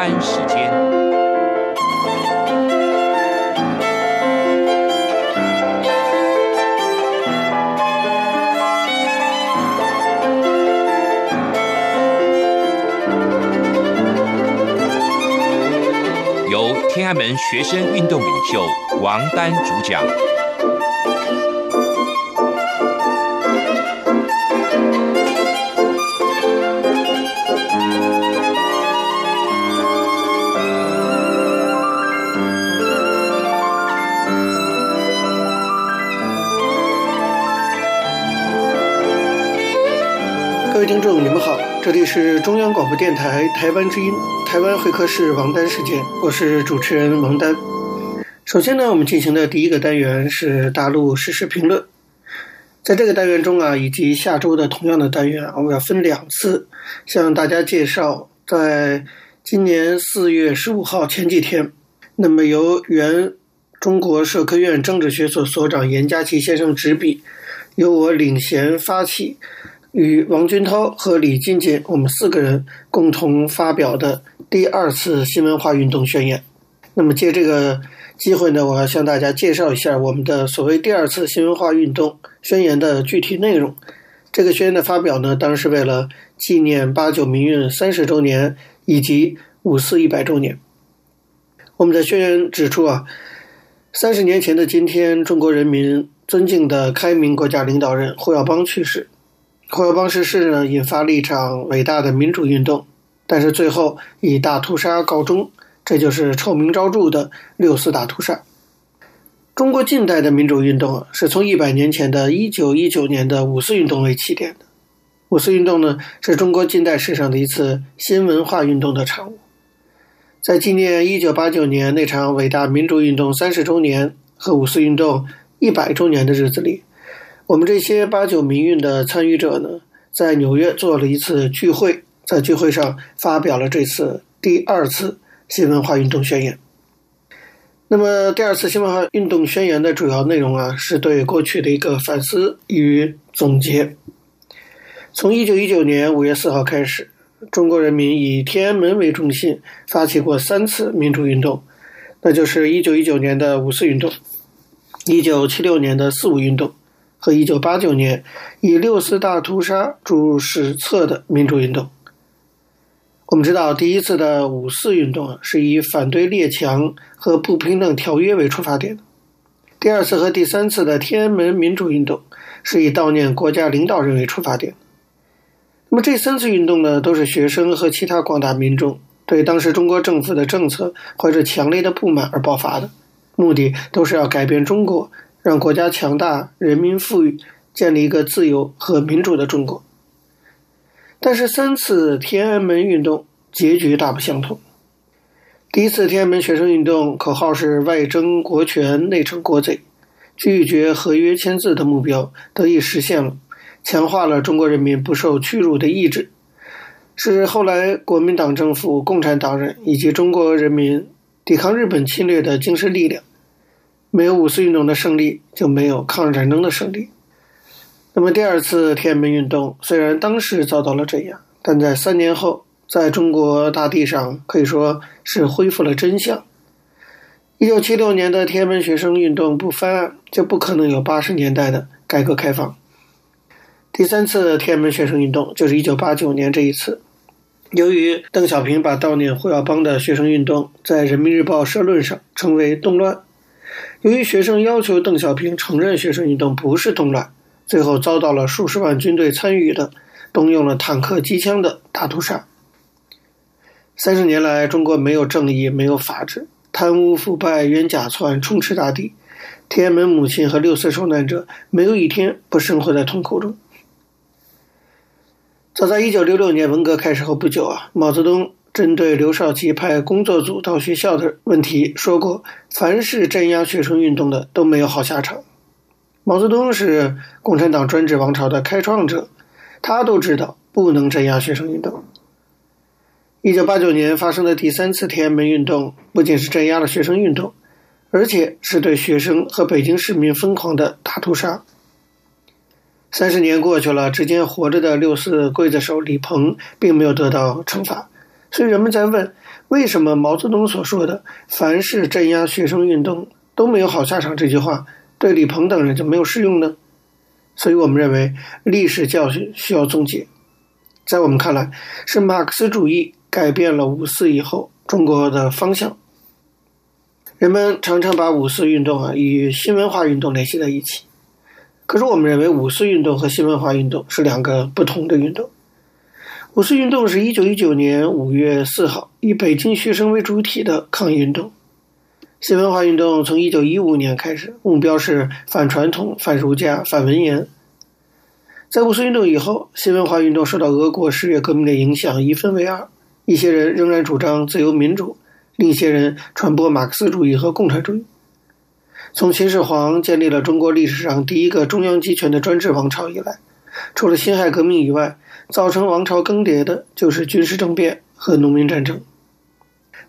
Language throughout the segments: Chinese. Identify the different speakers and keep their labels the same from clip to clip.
Speaker 1: 丹时间，由天安门学生运动领袖王丹主讲。
Speaker 2: 各位听众，你们好，这里是中央广播电台台湾之音，台湾会客室王丹事件，我是主持人王丹。首先呢，我们进行的第一个单元是大陆时事评论。在这个单元中啊，以及下周的同样的单元，我们要分两次向大家介绍，在今年四月十五号前几天，那么由原中国社科院政治学所所长严家祺先生执笔，由我领衔发起。与王军涛和李进进，我们四个人共同发表的第二次新文化运动宣言。那么借这个机会呢，我要向大家介绍一下我们的所谓第二次新文化运动宣言的具体内容。这个宣言的发表呢，当然是为了纪念八九民运三十周年以及五四一百周年。我们的宣言指出啊，三十年前的今天，中国人民尊敬的开明国家领导人胡耀邦去世。胡耀邦逝世呢，引发了一场伟大的民主运动，但是最后以大屠杀告终，这就是臭名昭著的六四大屠杀。中国近代的民主运动，是从一百年前的一九一九年的五四运动为起点的。五四运动呢，是中国近代史上的一次新文化运动的产物。在纪念一九八九年那场伟大民主运动三十周年和五四运动一百周年的日子里。我们这些八九民运的参与者呢，在纽约做了一次聚会，在聚会上发表了这次第二次新文化运动宣言。那么，第二次新文化运动宣言的主要内容啊，是对过去的一个反思与总结。从一九一九年五月四号开始，中国人民以天安门为中心发起过三次民主运动，那就是一九一九年的五四运动，一九七六年的四五运动。和一九八九年以六四大屠杀注入史册的民主运动。我们知道，第一次的五四运动是以反对列强和不平等条约为出发点的；第二次和第三次的天安门民主运动是以悼念国家领导人为出发点。那么这三次运动呢，都是学生和其他广大民众对当时中国政府的政策怀着强烈的不满而爆发的，目的都是要改变中国。让国家强大，人民富裕，建立一个自由和民主的中国。但是三次天安门运动结局大不相同。第一次天安门学生运动口号是“外争国权，内惩国贼”，拒绝合约签字的目标得以实现了，强化了中国人民不受屈辱的意志，是后来国民党政府、共产党人以及中国人民抵抗日本侵略的精神力量。没有五四运动的胜利，就没有抗日战争的胜利。那么第二次天安门运动虽然当时遭到了镇压，但在三年后，在中国大地上可以说是恢复了真相。一九七六年的天安门学生运动不翻案，就不可能有八十年代的改革开放。第三次天安门学生运动就是一九八九年这一次，由于邓小平把悼念胡耀邦的学生运动在《人民日报》社论上称为动乱。由于学生要求邓小平承认学生运动不是动乱，最后遭到了数十万军队参与的、动用了坦克、机枪的大屠杀。三十年来，中国没有正义，没有法治，贪污腐败、冤假错案充斥大地。天安门母亲和六四受难者没有一天不生活在痛苦中。早在一九六六年文革开始后不久啊，毛泽东。针对刘少奇派工作组到学校的问题说过：“凡是镇压学生运动的都没有好下场。”毛泽东是共产党专制王朝的开创者，他都知道不能镇压学生运动。一九八九年发生的第三次天安门运动，不仅是镇压了学生运动，而且是对学生和北京市民疯狂的大屠杀。三十年过去了，至今活着的六四刽子手李鹏并没有得到惩罚。所以人们在问：为什么毛泽东所说的“凡是镇压学生运动都没有好下场”这句话对李鹏等人就没有适用呢？所以我们认为历史教训需要总结。在我们看来，是马克思主义改变了五四以后中国的方向。人们常常把五四运动啊与新文化运动联系在一起，可是我们认为五四运动和新文化运动是两个不同的运动。五四运动是一九一九年五月四号以北京学生为主体的抗议运动，新文化运动从一九一五年开始，目标是反传统、反儒家、反文言。在五四运动以后，新文化运动受到俄国十月革命的影响，一分为二，一些人仍然主张自由民主。另一些人传播马克思主义和共产主义。从秦始皇建立了中国历史上第一个中央集权的专制王朝以来，除了辛亥革命以外，造成王朝更迭的就是军事政变和农民战争。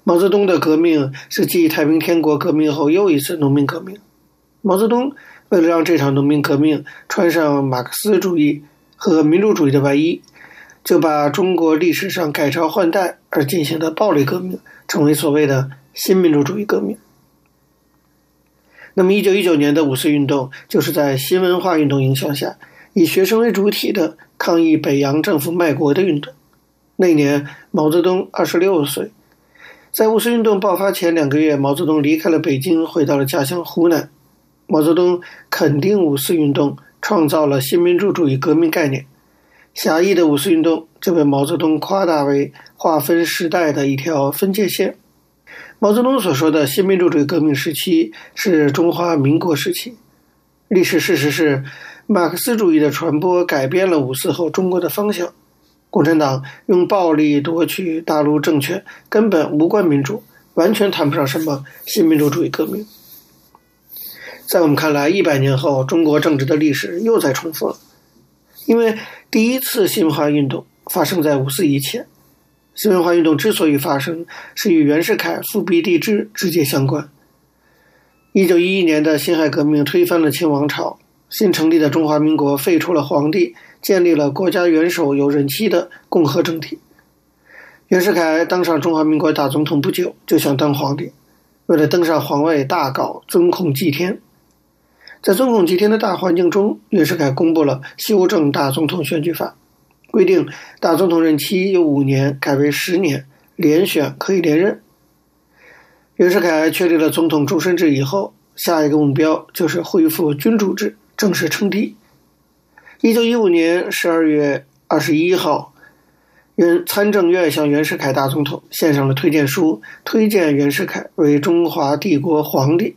Speaker 2: 毛泽东的革命是继太平天国革命后又一次农民革命。毛泽东为了让这场农民革命穿上马克思主义和民主主义的外衣，就把中国历史上改朝换代而进行的暴力革命。成为所谓的新民主主义革命。那么，一九一九年的五四运动就是在新文化运动影响下，以学生为主体的抗议北洋政府卖国的运动。那年，毛泽东二十六岁。在五四运动爆发前两个月，毛泽东离开了北京，回到了家乡湖南。毛泽东肯定五四运动创造了新民主主义革命概念。狭义的五四运动就被毛泽东夸大为划分时代的一条分界线。毛泽东所说的新民主主义革命时期是中华民国时期。历史事实是，马克思主义的传播改变了五四后中国的方向。共产党用暴力夺取大陆政权，根本无关民主，完全谈不上什么新民主主义革命。在我们看来，一百年后，中国政治的历史又在重复了。因为第一次新文化运动发生在五四以前，新文化运动之所以发生，是与袁世凯复辟帝制直接相关。一九一一年的辛亥革命推翻了清王朝，新成立的中华民国废除了皇帝，建立了国家元首有任期的共和政体。袁世凯当上中华民国大总统不久，就想当皇帝，为了登上皇位，大搞尊孔祭天。在尊孔祭天的大环境中，袁世凯公布了修正大总统选举法，规定大总统任期由五年改为十年，连选可以连任。袁世凯确立了总统终身制以后，下一个目标就是恢复君主制，正式称帝。一九一五年十二月二十一号，原参政院向袁世凯大总统献上了推荐书，推荐袁世凯为中华帝国皇帝。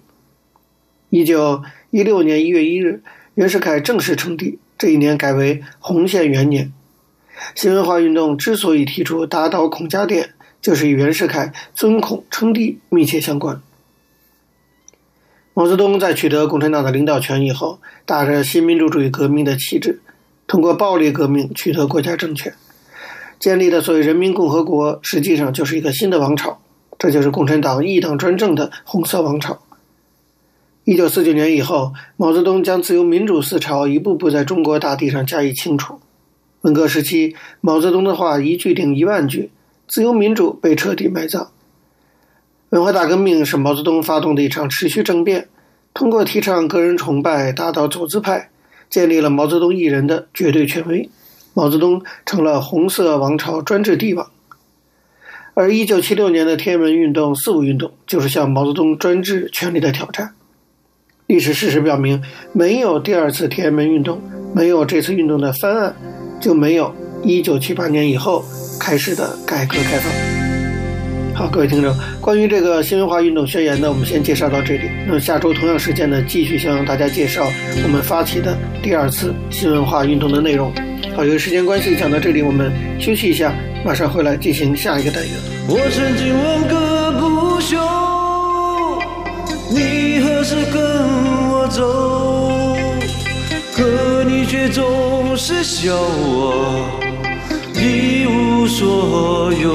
Speaker 2: 一九一六年一月一日，袁世凯正式称帝。这一年改为洪宪元年。新文化运动之所以提出打倒孔家店，就是与袁世凯尊孔称帝密切相关。毛泽东在取得共产党的领导权以后，打着新民主主义革命的旗帜，通过暴力革命取得国家政权，建立的所谓人民共和国，实际上就是一个新的王朝。这就是共产党一党专政的红色王朝。一九四九年以后，毛泽东将自由民主思潮一步步在中国大地上加以清除。文革时期，毛泽东的话一句顶一万句，自由民主被彻底埋葬。文化大革命是毛泽东发动的一场持续政变，通过提倡个人崇拜，打倒走资派，建立了毛泽东一人的绝对权威。毛泽东成了红色王朝专制帝王。而一九七六年的天安门运动、四五运动，就是向毛泽东专制权力的挑战。历史事实表明，没有第二次天安门运动，没有这次运动的翻案，就没有一九七八年以后开始的改革开放。好，各位听众，关于这个新文化运动宣言呢，我们先介绍到这里。那么下周同样时间呢，继续向大家介绍我们发起的第二次新文化运动的内容。好，由于时间关系，讲到这里，我们休息一下，马上回来进行下一个单元。我曾经问个不休，你何时跟我走，可你却总是笑我一无所有。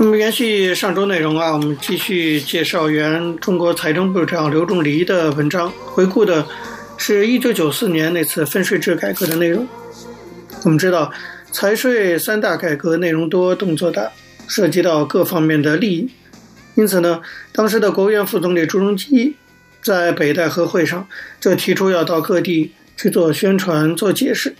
Speaker 2: 那么延续上周内容啊，我们继续介绍原中国财政部长刘仲藜的文章，回顾的是一九九四年那次分税制改革的内容。我们知道，财税三大改革内容多、动作大，涉及到各方面的利益，因此呢，当时的国务院副总理朱镕基在北戴河会上就提出要到各地去做宣传、做解释。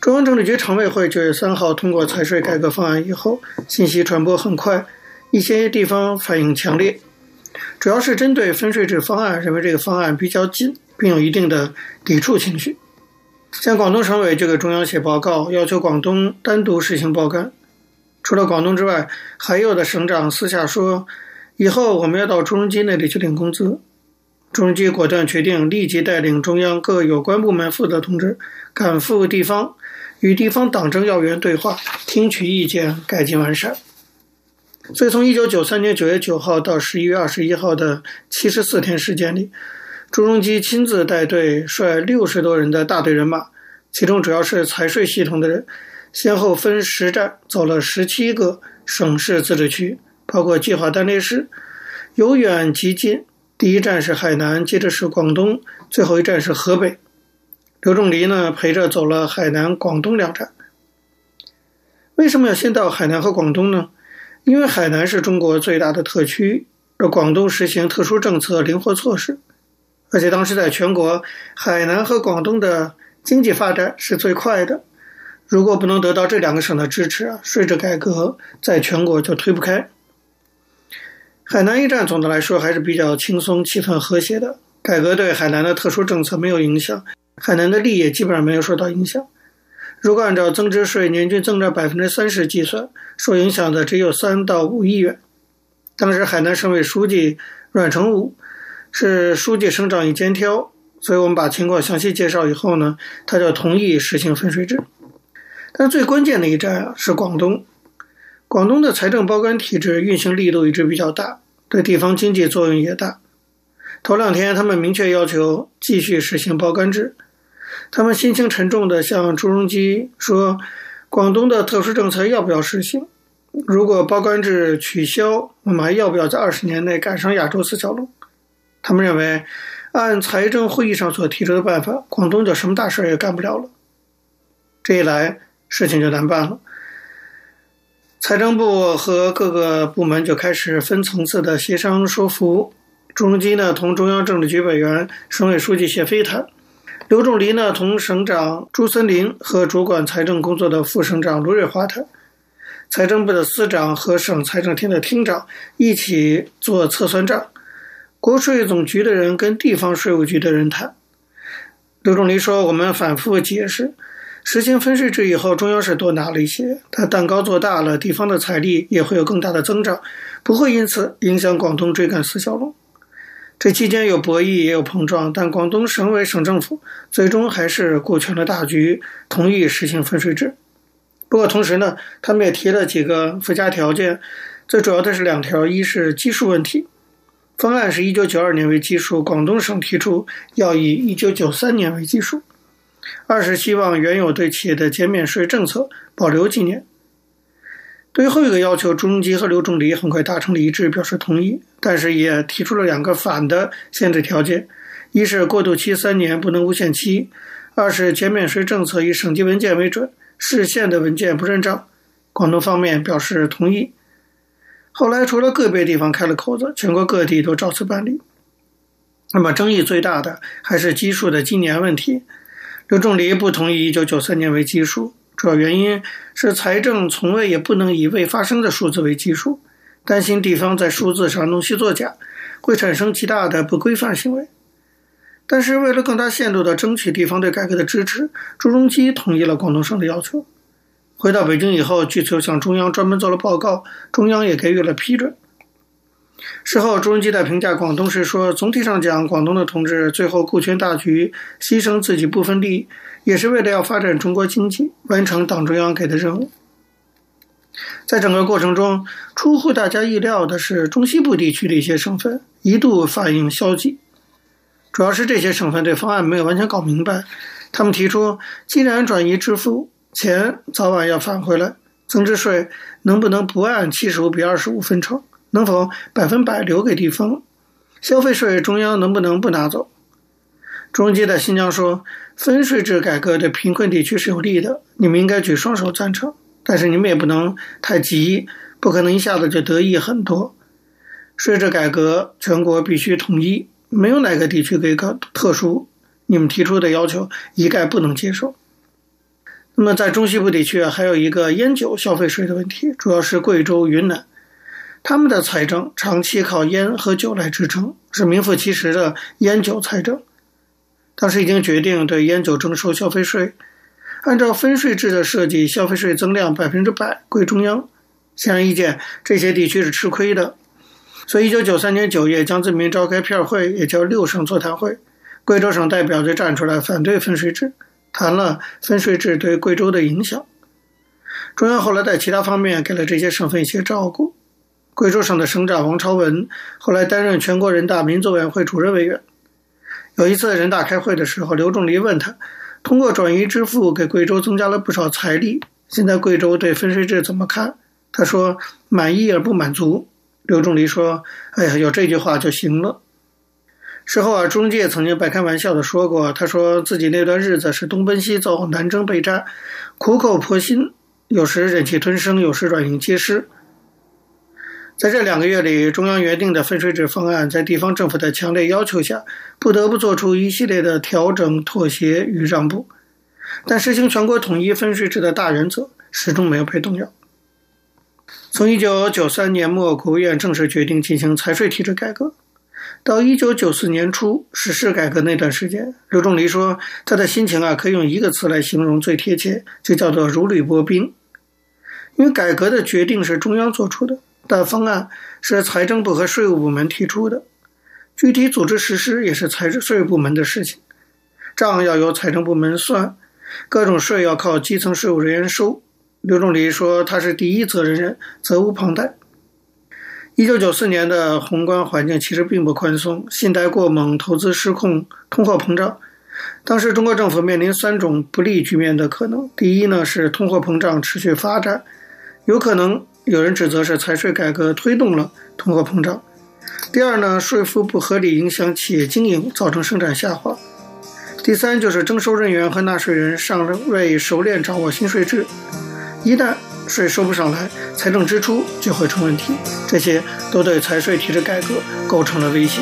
Speaker 2: 中央政治局常委会九月三号通过财税改革方案以后，信息传播很快，一些地方反应强烈，主要是针对分税制方案，认为这个方案比较紧，并有一定的抵触情绪。像广东省委就给中央写报告，要求广东单独实行包干。除了广东之外，还有的省长私下说，以后我们要到朱镕基那里去领工资。朱镕基果断决定，立即带领中央各有关部门负责同志赶赴地方。与地方党政要员对话，听取意见，改进完善。所以，从一九九三年九月九号到十一月二十一号的七十四天时间里，朱镕基亲自带队，率六十多人的大队人马，其中主要是财税系统的人，先后分十站走了十七个省市自治区，包括计划单列市，由远及近。第一站是海南，接着是广东，最后一站是河北。刘仲藜呢，陪着走了海南、广东两站。为什么要先到海南和广东呢？因为海南是中国最大的特区，而广东实行特殊政策、灵活措施，而且当时在全国，海南和广东的经济发展是最快的。如果不能得到这两个省的支持啊，税制改革在全国就推不开。海南一站总的来说还是比较轻松、气氛和谐的，改革对海南的特殊政策没有影响。海南的利益基本上没有受到影响。如果按照增值税年均增长百分之三十计算，受影响的只有三到五亿元。当时海南省委书记阮成武是书记省长一肩挑，所以我们把情况详细介绍以后呢，他就同意实行分税制。但最关键的一站啊是广东，广东的财政包干体制运行力度一直比较大，对地方经济作用也大。头两天他们明确要求继续实行包干制。他们心情沉重地向朱镕基说：“广东的特殊政策要不要实行？如果包干制取消，我们还要不要在二十年内赶上亚洲四小龙？”他们认为，按财政会议上所提出的办法，广东就什么大事也干不了了。这一来，事情就难办了。财政部和各个部门就开始分层次的协商说服。朱镕基呢，同中央政治局委员、省委书记谢飞谈。刘仲藜呢，同省长朱森林和主管财政工作的副省长卢瑞华谈，财政部的司长和省财政厅的厅长一起做测算账，国税总局的人跟地方税务局的人谈。刘仲藜说：“我们反复解释，实行分税制以后，中央是多拿了一些，但蛋糕做大了，地方的财力也会有更大的增长，不会因此影响广东追赶四小龙。”这期间有博弈，也有碰撞，但广东省委省政府最终还是顾全了大局，同意实行分税制。不过同时呢，他们也提了几个附加条件，最主要的是两条：一是基数问题，方案是一九九二年为基数，广东省提出要以一九九三年为基数；二是希望原有对企业的减免税政策保留几年。对于后一个要求，朱镕基和刘仲藜很快达成了一致，表示同意，但是也提出了两个反的限制条件：一是过渡期三年不能无限期；二是减免税政策以省级文件为准，市县的文件不认账。广东方面表示同意。后来除了个别地方开了口子，全国各地都照此办理。那么争议最大的还是基数的今年问题，刘仲藜不同意一九九三年为基数。主要原因是财政从未也不能以未发生的数字为基数，担心地方在数字上弄虚作假，会产生极大的不规范行为。但是为了更大限度地争取地方对改革的支持，朱镕基同意了广东省的要求。回到北京以后，据此向中央专门做了报告，中央也给予了批准。事后，朱镕基在评价广东时说：“总体上讲，广东的同志最后顾全大局，牺牲自己部分利益，也是为了要发展中国经济，完成党中央给的任务。”在整个过程中，出乎大家意料的是，中西部地区的一些省份一度反应消极，主要是这些省份对方案没有完全搞明白。他们提出，既然转移支付，钱早晚要返回来，增值税能不能不按七十五比二十五分成？能否百分百留给地方？消费税中央能不能不拿走？朱镕基在新疆说，分税制改革对贫困地区是有利的，你们应该举双手赞成。但是你们也不能太急，不可能一下子就得益很多。税制改革全国必须统一，没有哪个地区可以搞特殊。你们提出的要求一概不能接受。那么在中西部地区还有一个烟酒消费税的问题，主要是贵州、云南，他们的财政长期靠烟和酒来支撑，是名副其实的烟酒财政。当时已经决定对烟酒征收消费税。按照分税制的设计，消费税增量百分之百归中央。显而易见，这些地区是吃亏的。所以，一九九三年九月，江泽民召开片会，也叫六省座谈会。贵州省代表就站出来反对分税制，谈了分税制对贵州的影响。中央后来在其他方面给了这些省份一些照顾。贵州省的省长王朝文后来担任全国人大民族委员会主任委员。有一次人大开会的时候，刘仲藜问他。通过转移支付给贵州增加了不少财力，现在贵州对分税制怎么看？他说满意而不满足。刘仲藜说：“哎呀，有这句话就行了。”事后啊，中介曾经半开玩笑的说过，他说自己那段日子是东奔西走、南征北战，苦口婆心，有时忍气吞声，有时软硬皆施。在这两个月里，中央原定的分税制方案，在地方政府的强烈要求下，不得不做出一系列的调整、妥协与让步。但实行全国统一分税制的大原则始终没有被动摇。从一九九三年末，国务院正式决定进行财税体制改革，到一九九四年初实施改革那段时间，刘仲藜说他的心情啊，可以用一个词来形容最贴切，就叫做如履薄冰。因为改革的决定是中央做出的。的方案是财政部和税务部门提出的，具体组织实施也是财政税务部门的事情，账要由财政部门算，各种税要靠基层税务人员收。刘仲藜说他是第一责任人，责无旁贷。一九九四年的宏观环境其实并不宽松，信贷过猛，投资失控，通货膨胀。当时中国政府面临三种不利局面的可能：第一呢是通货膨胀持续发展，有可能。有人指责是财税改革推动了通货膨胀。第二呢，税负不合理影响企业经营，造成生产下滑。第三就是征收人员和纳税人尚未熟练掌握新税制，一旦税收不上来，财政支出就会出问题。这些都对财税体制改革构成了威胁。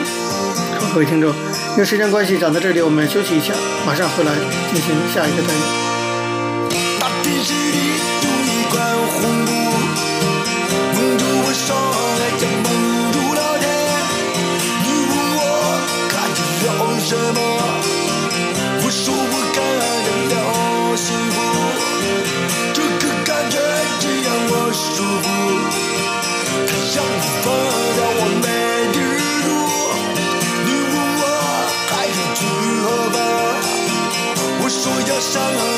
Speaker 2: 好，各位听众，因为时间关系讲到这里，我们休息一下，马上回来进行下一个单元。各位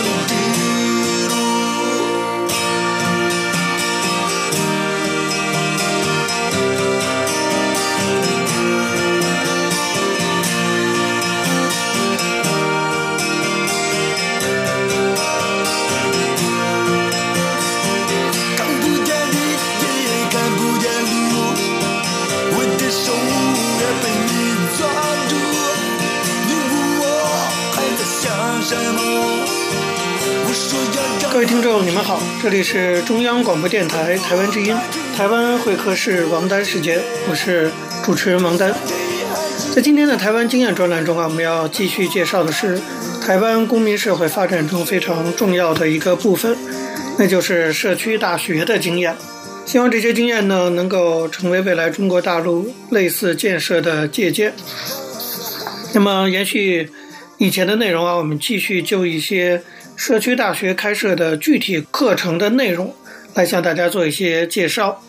Speaker 2: 听众，你们好，这里是中央广播电台台湾之音，台湾会客室王丹时间，我是主持人王丹。在今天的台湾经验专栏中啊，我们要继续介绍的是台湾公民社会发展中非常重要的一个部分，那就是社区大学的经验。希望这些经验呢，能够成为未来中国大陆类似建设的借鉴。那么，延续以前的内容啊，我们继续就一些。社区大学开设的具体课程的内容，来向大家做一些介绍。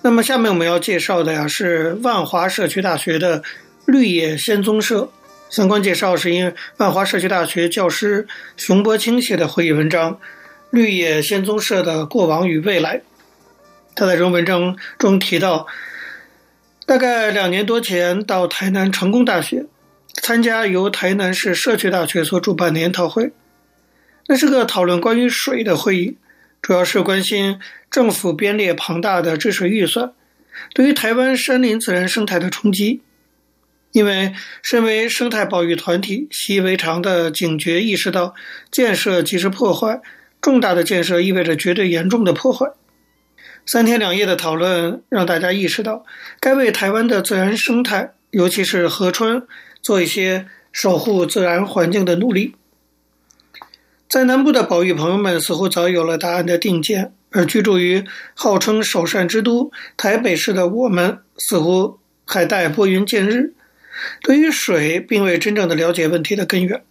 Speaker 2: 那么下面我们要介绍的呀是万华社区大学的绿野仙踪社。相关介绍是因为万华社区大学教师熊柏清写的回忆文章《绿野仙踪社的过往与未来》。他在这文章中提到，大概两年多前到台南成功大学参加由台南市社区大学所主办的研讨会，那是个讨论关于水的会议，主要是关心政府编列庞大的治水预算对于台湾山林自然生态的冲击。因为身为生态保育团体，习以为常的警觉意识到，建设即是破坏，重大的建设意味着绝对严重的破坏。三天两夜的讨论让大家意识到，该为台湾的自然生态，尤其是河川，做一些守护自然环境的努力。在南部的保育朋友们似乎早有了答案的定见，而居住于号称首善之都台北市的我们，似乎还待拨云见日。对于水，并未真正的了解问题的根源。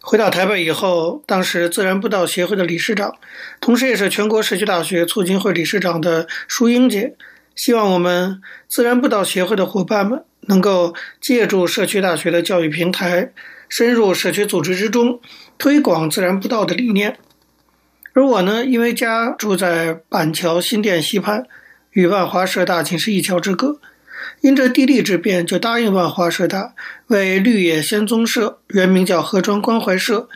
Speaker 2: 回到台北以后，当时自然步道协会的理事长，同时也是全国社区大学促进会理事长的舒英姐，希望我们自然步道协会的伙伴们能够借助社区大学的教育平台，深入社区组织之中，推广自然步道的理念。而我呢，因为家住在板桥新店溪畔，与万华社大仅是一桥之隔。因着地利之便，就答应万华社大为绿野仙踪社（原名叫河川关怀社）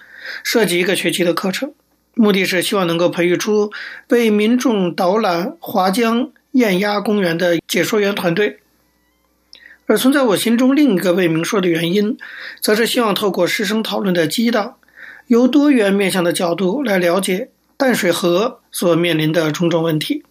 Speaker 2: 设计一个学期的课程，目的是希望能够培育出为民众导览华江雁鸭公园的解说员团队。而存在我心中另一个未明说的原因，则是希望透过师生讨论的激荡，由多元面向的角度来了解淡水河所面临的种种问题。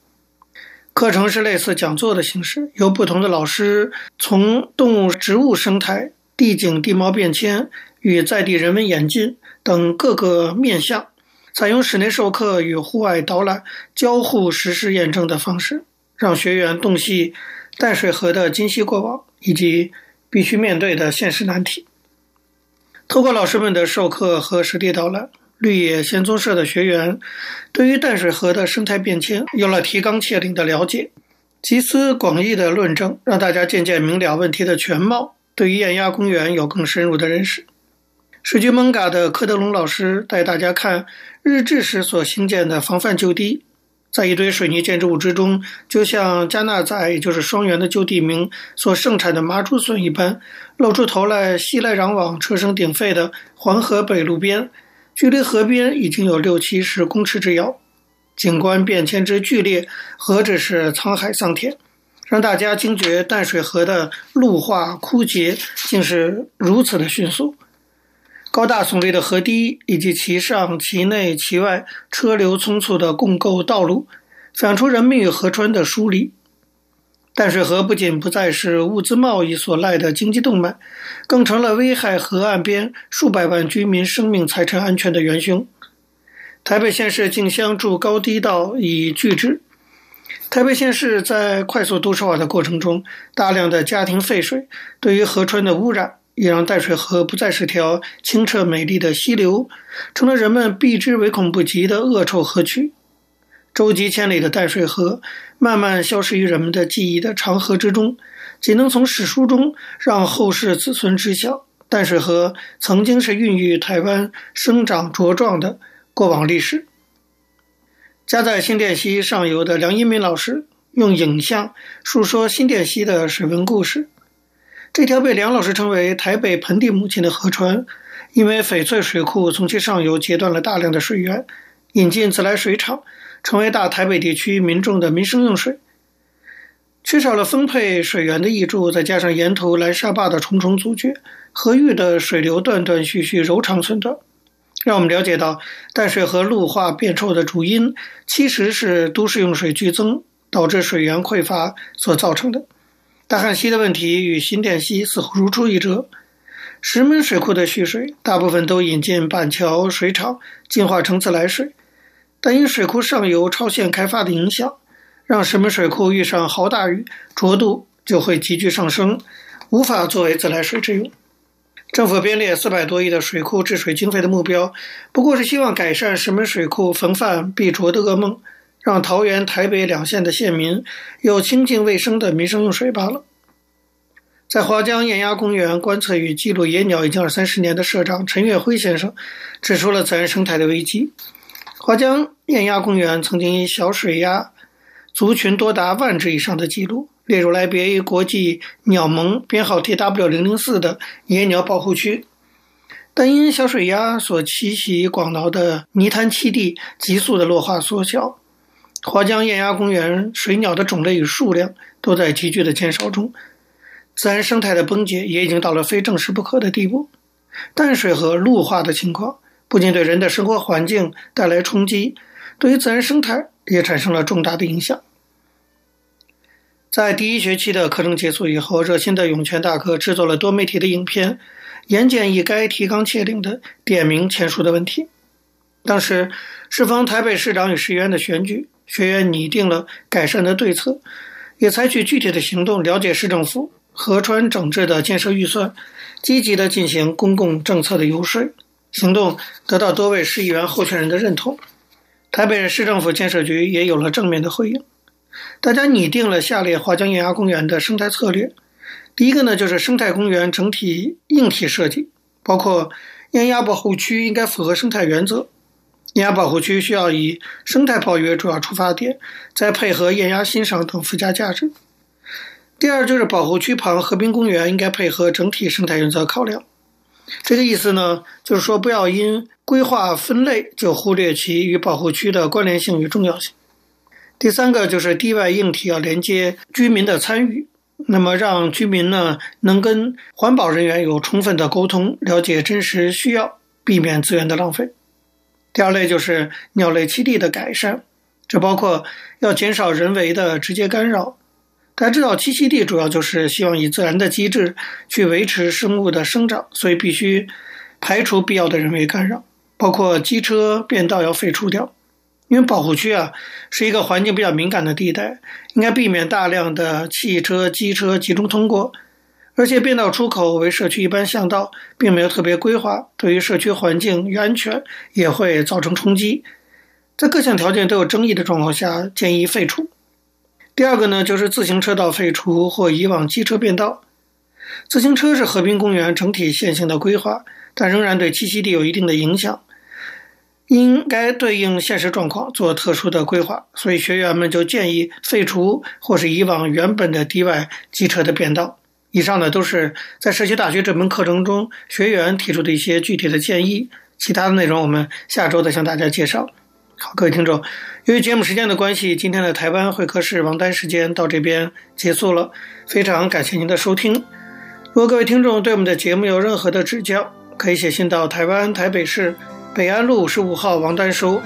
Speaker 2: 课程是类似讲座的形式，由不同的老师从动物、植物生态、地景、地貌变迁与在地人文演进等各个面向，采用室内授课与户外导览交互实施验证的方式，让学员洞悉淡水河的今昔过往以及必须面对的现实难题。透过老师们的授课和实地导览。绿野仙踪社的学员对于淡水河的生态变迁有了提纲挈领的了解，集思广益的论证，让大家渐渐明了问题的全貌，对于艳压公园有更深入的认识。水局艋舺的柯德龙老师带大家看日治时所兴建的防范旧堤。在一堆水泥建筑物之中，就像加纳仔，也就是双元的旧地名所盛产的麻竹笋一般，露出头来，熙来攘往，车声鼎沸的黄河北路边。距离河边已经有六七十公尺之遥，景观变迁之剧烈，何止是沧海桑田，让大家惊觉淡水河的陆化枯竭竟是如此的迅速。高大耸立的河堤以及其上、其内、其外车流匆促的共构道路，反出人民与河川的疏离。淡水河不仅不再是物资贸易所赖的经济动脉，更成了危害河岸边数百万居民生命财产安全的元凶。台北县市竞相筑高堤道以拒之。台北县市在快速都市化的过程中，大量的家庭废水对于河川的污染，也让淡水河不再是条清澈美丽的溪流，成了人们避之唯恐不及的恶臭河渠。洲际千里的淡水河，慢慢消失于人们的记忆的长河之中，仅能从史书中让后世子孙知晓，淡水河曾经是孕育台湾生长茁壮的过往历史。家在新店溪上游的梁一民老师用影像述说新店溪的水文故事。这条被梁老师称为“台北盆地母亲”的河川，因为翡翠水库从其上游截断了大量的水源，引进自来水厂。成为大台北地区民众的民生用水，缺少了分配水源的挹注，再加上沿途拦沙坝的重重阻绝，河域的水流断断续续、柔长寸断，让我们了解到淡水河陆化变臭的主因，其实是都市用水剧增导致水源匮乏所造成的。大汉溪的问题与新店溪似乎如出一辙，石门水库的蓄水大部分都引进板桥水厂净化成自来水。但因水库上游超限开发的影响，让石门水库遇上豪大雨，浊度就会急剧上升，无法作为自来水之用。政府编列四百多亿的水库治水经费的目标，不过是希望改善石门水库逢泛必浊的噩梦，让桃园、台北两县的县民有清净卫生的民生用水罢了。在华江雁鸭公园观测与记录野鸟已经二三十年的社长陈月辉先生指出了自然生态的危机。华江雁鸭公园曾经以小水鸭族群多达万只以上的记录，列入来别于国际鸟盟编号 TW 零零四的野鸟保护区，但因小水鸭所栖息广袤的泥滩栖地急速的落化缩小，华江雁鸭公园水鸟的种类与数量都在急剧的减少中。自然生态的崩解也已经到了非正视不可的地步，淡水河陆化的情况不仅对人的生活环境带来冲击，对于自然生态也产生了重大的影响。在第一学期的课程结束以后，热心的涌泉大哥制作了多媒体的影片，言简意赅提纲挈领的点名前述的问题。当时适逢台北市长与市议员的选举，学院拟定了改善的对策，也采取具体的行动，了解市政府。河川整治的建设预算，积极的进行公共政策的游说行动，得到多位市议员候选人的认同。台北市政府建设局也有了正面的回应。大家拟定了下列华江雁鸭公园的生态策略。第一个呢，就是生态公园整体硬体设计，包括雁鸭保护区应该符合生态原则，雁鸭保护区需要以生态保育为主要出发点，再配合雁鸭欣赏等附加价值。第二就是保护区旁河滨公园应该配合整体生态原则考量，这个意思呢，就是说不要因规划分类就忽略其与保护区的关联性与重要性。第三个就是地外硬体要连接居民的参与，那么让居民呢能跟环保人员有充分的沟通，了解真实需要，避免资源的浪费。第二类就是鸟类栖地的改善，这包括要减少人为的直接干扰。大家知道，栖息地主要就是希望以自然的机制去维持生物的生长，所以必须排除必要的人为干扰，包括机车变道要废除掉。因为保护区啊是一个环境比较敏感的地带，应该避免大量的汽车、机车集中通过，而且变道出口为社区一般巷道，并没有特别规划，对于社区环境与安全也会造成冲击。在各项条件都有争议的状况下，建议废除。第二个呢，就是自行车道废除或移往机车变道。自行车是河滨公园整体线性的规划，但仍然对栖息地有一定的影响，应该对应现实状况做特殊的规划。所以学员们就建议废除或是移往原本的堤外机车的变道。以上呢，都是在社区大学这门课程中学员提出的一些具体的建议。其他的内容我们下周再向大家介绍。好，各位听众，由于节目时间的关系，今天的台湾会客室王丹时间到这边结束了。非常感谢您的收听。如果各位听众对我们的节目有任何的指教，可以写信到台湾台北市北安路五十五号王丹收，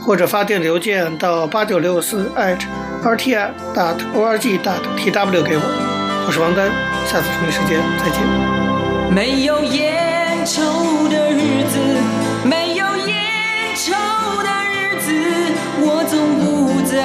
Speaker 2: 或者发电邮件到八九六四 @rti dot org dot tw 给我。我是王丹，下次同一时间再见。没有烟抽的日子，没有烟抽的日子。我总不在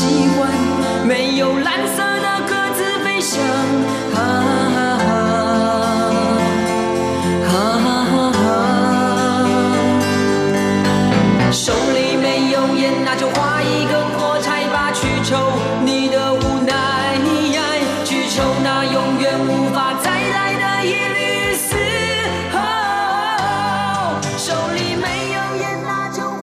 Speaker 2: 习惯没有蓝色的鸽子飞翔。啊